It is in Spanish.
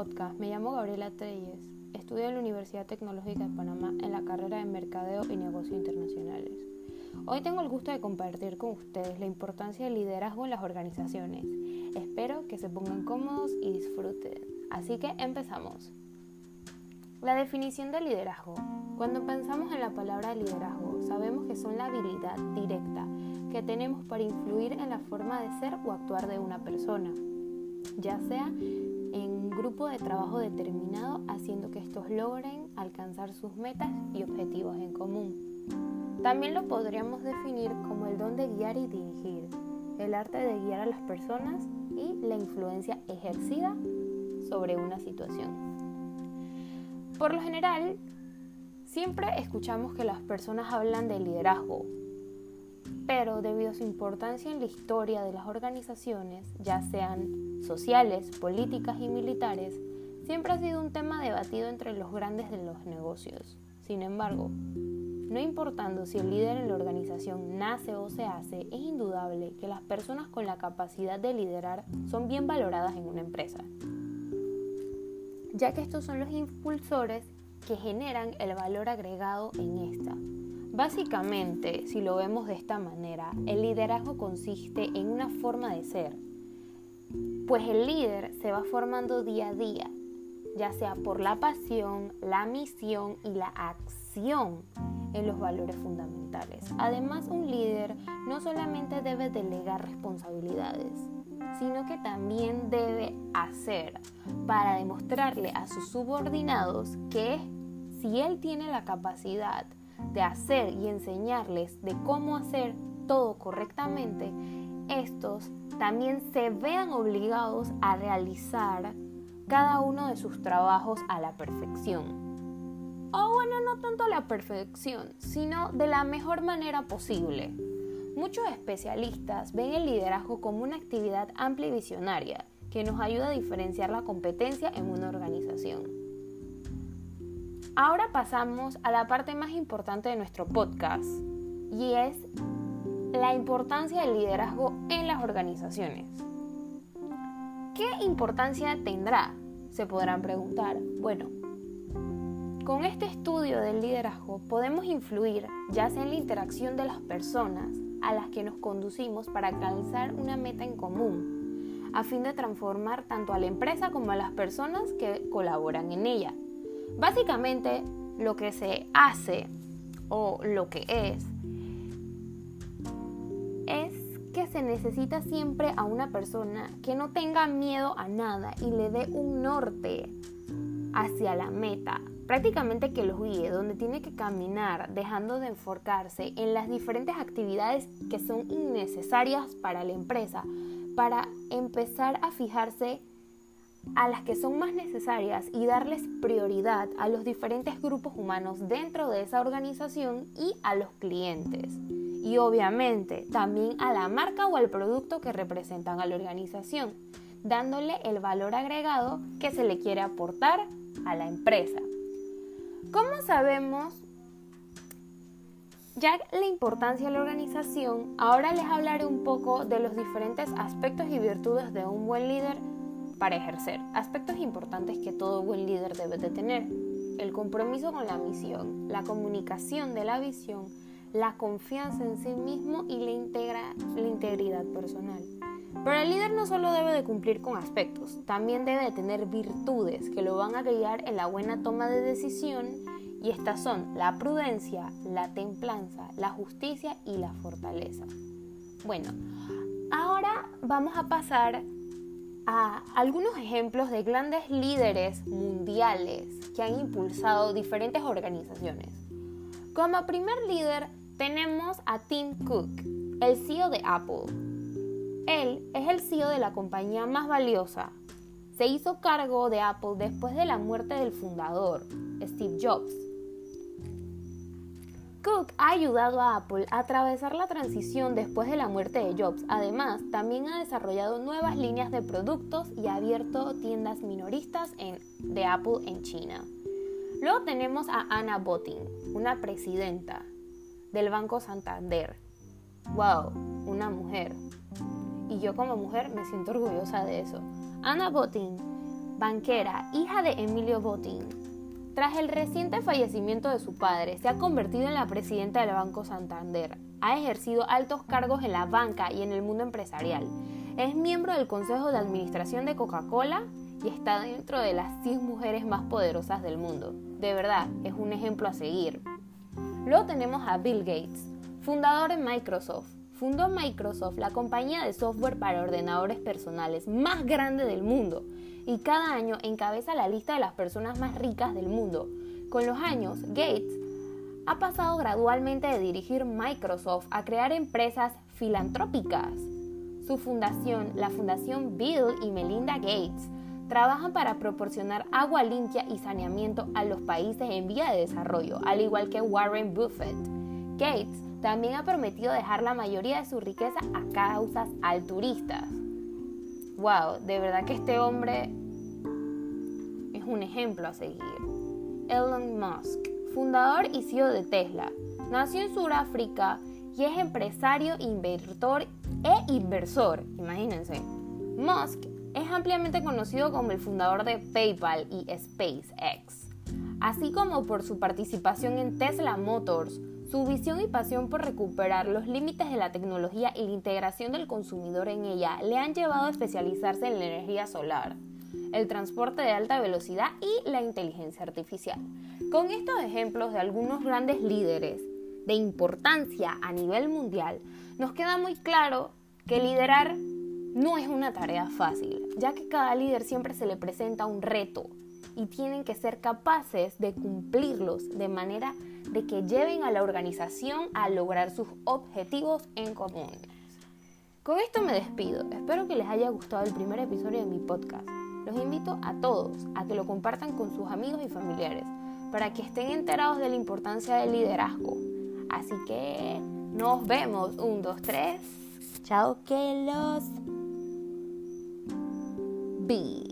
podcast. Me llamo Gabriela Treyes. Estudio en la Universidad Tecnológica de Panamá en la carrera de Mercadeo y Negocios Internacionales. Hoy tengo el gusto de compartir con ustedes la importancia del liderazgo en las organizaciones. Espero que se pongan cómodos y disfruten. Así que empezamos. La definición de liderazgo. Cuando pensamos en la palabra liderazgo, sabemos que son la habilidad directa que tenemos para influir en la forma de ser o actuar de una persona, ya sea un grupo de trabajo determinado, haciendo que estos logren alcanzar sus metas y objetivos en común. También lo podríamos definir como el don de guiar y dirigir, el arte de guiar a las personas y la influencia ejercida sobre una situación. Por lo general, siempre escuchamos que las personas hablan de liderazgo, pero debido a su importancia en la historia de las organizaciones, ya sean sociales, políticas y militares, siempre ha sido un tema debatido entre los grandes de los negocios. Sin embargo, no importando si el líder en la organización nace o se hace, es indudable que las personas con la capacidad de liderar son bien valoradas en una empresa ya que estos son los impulsores que generan el valor agregado en esta. Básicamente, si lo vemos de esta manera, el liderazgo consiste en una forma de ser, pues el líder se va formando día a día, ya sea por la pasión, la misión y la acción en los valores fundamentales. Además, un líder no solamente debe delegar responsabilidades, sino que también debe hacer para demostrarle a sus subordinados que si él tiene la capacidad de hacer y enseñarles de cómo hacer todo correctamente, estos también se vean obligados a realizar cada uno de sus trabajos a la perfección. O bueno, no tanto a la perfección, sino de la mejor manera posible. Muchos especialistas ven el liderazgo como una actividad amplia y visionaria que nos ayuda a diferenciar la competencia en una organización. Ahora pasamos a la parte más importante de nuestro podcast y es la importancia del liderazgo en las organizaciones. ¿Qué importancia tendrá? Se podrán preguntar. Bueno, con este estudio del liderazgo podemos influir ya sea en la interacción de las personas, a las que nos conducimos para alcanzar una meta en común, a fin de transformar tanto a la empresa como a las personas que colaboran en ella. Básicamente, lo que se hace o lo que es se necesita siempre a una persona que no tenga miedo a nada y le dé un norte hacia la meta, prácticamente que los guíe, donde tiene que caminar, dejando de enfocarse en las diferentes actividades que son innecesarias para la empresa, para empezar a fijarse a las que son más necesarias y darles prioridad a los diferentes grupos humanos dentro de esa organización y a los clientes. Y obviamente también a la marca o al producto que representan a la organización, dándole el valor agregado que se le quiere aportar a la empresa. ¿Cómo sabemos ya la importancia de la organización? Ahora les hablaré un poco de los diferentes aspectos y virtudes de un buen líder para ejercer. Aspectos importantes que todo buen líder debe de tener. El compromiso con la misión, la comunicación de la visión, la confianza en sí mismo y la, la integridad personal. Pero el líder no solo debe de cumplir con aspectos, también debe de tener virtudes que lo van a guiar en la buena toma de decisión y estas son la prudencia, la templanza, la justicia y la fortaleza. Bueno, ahora vamos a pasar a algunos ejemplos de grandes líderes mundiales que han impulsado diferentes organizaciones. Como primer líder tenemos a Tim Cook, el CEO de Apple él es el CEO de la compañía más valiosa. Se hizo cargo de Apple después de la muerte del fundador, Steve Jobs. Cook ha ayudado a Apple a atravesar la transición después de la muerte de Jobs. Además, también ha desarrollado nuevas líneas de productos y ha abierto tiendas minoristas de Apple en China. Luego tenemos a Anna Botting, una presidenta del Banco Santander. ¡Wow! Una mujer y yo como mujer me siento orgullosa de eso. Anna Botin banquera, hija de Emilio Botín. Tras el reciente fallecimiento de su padre, se ha convertido en la presidenta del Banco Santander. Ha ejercido altos cargos en la banca y en el mundo empresarial. Es miembro del Consejo de Administración de Coca-Cola y está dentro de las 100 mujeres más poderosas del mundo. De verdad, es un ejemplo a seguir. Luego tenemos a Bill Gates, fundador de Microsoft. Fundó Microsoft, la compañía de software para ordenadores personales más grande del mundo, y cada año encabeza la lista de las personas más ricas del mundo. Con los años, Gates ha pasado gradualmente de dirigir Microsoft a crear empresas filantrópicas. Su fundación, la Fundación Bill y Melinda Gates, trabajan para proporcionar agua limpia y saneamiento a los países en vía de desarrollo, al igual que Warren Buffett. Gates también ha prometido dejar la mayoría de su riqueza a causas altruistas. Wow, de verdad que este hombre es un ejemplo a seguir. Elon Musk, fundador y CEO de Tesla, nació en Sudáfrica y es empresario, inversor e inversor, imagínense. Musk es ampliamente conocido como el fundador de PayPal y SpaceX, así como por su participación en Tesla Motors, su visión y pasión por recuperar los límites de la tecnología y la integración del consumidor en ella le han llevado a especializarse en la energía solar, el transporte de alta velocidad y la inteligencia artificial. Con estos ejemplos de algunos grandes líderes de importancia a nivel mundial, nos queda muy claro que liderar no es una tarea fácil, ya que cada líder siempre se le presenta un reto y tienen que ser capaces de cumplirlos de manera de que lleven a la organización a lograr sus objetivos en común. Con esto me despido, espero que les haya gustado el primer episodio de mi podcast. Los invito a todos a que lo compartan con sus amigos y familiares para que estén enterados de la importancia del liderazgo. Así que nos vemos. Un, dos, tres. Chao que los be.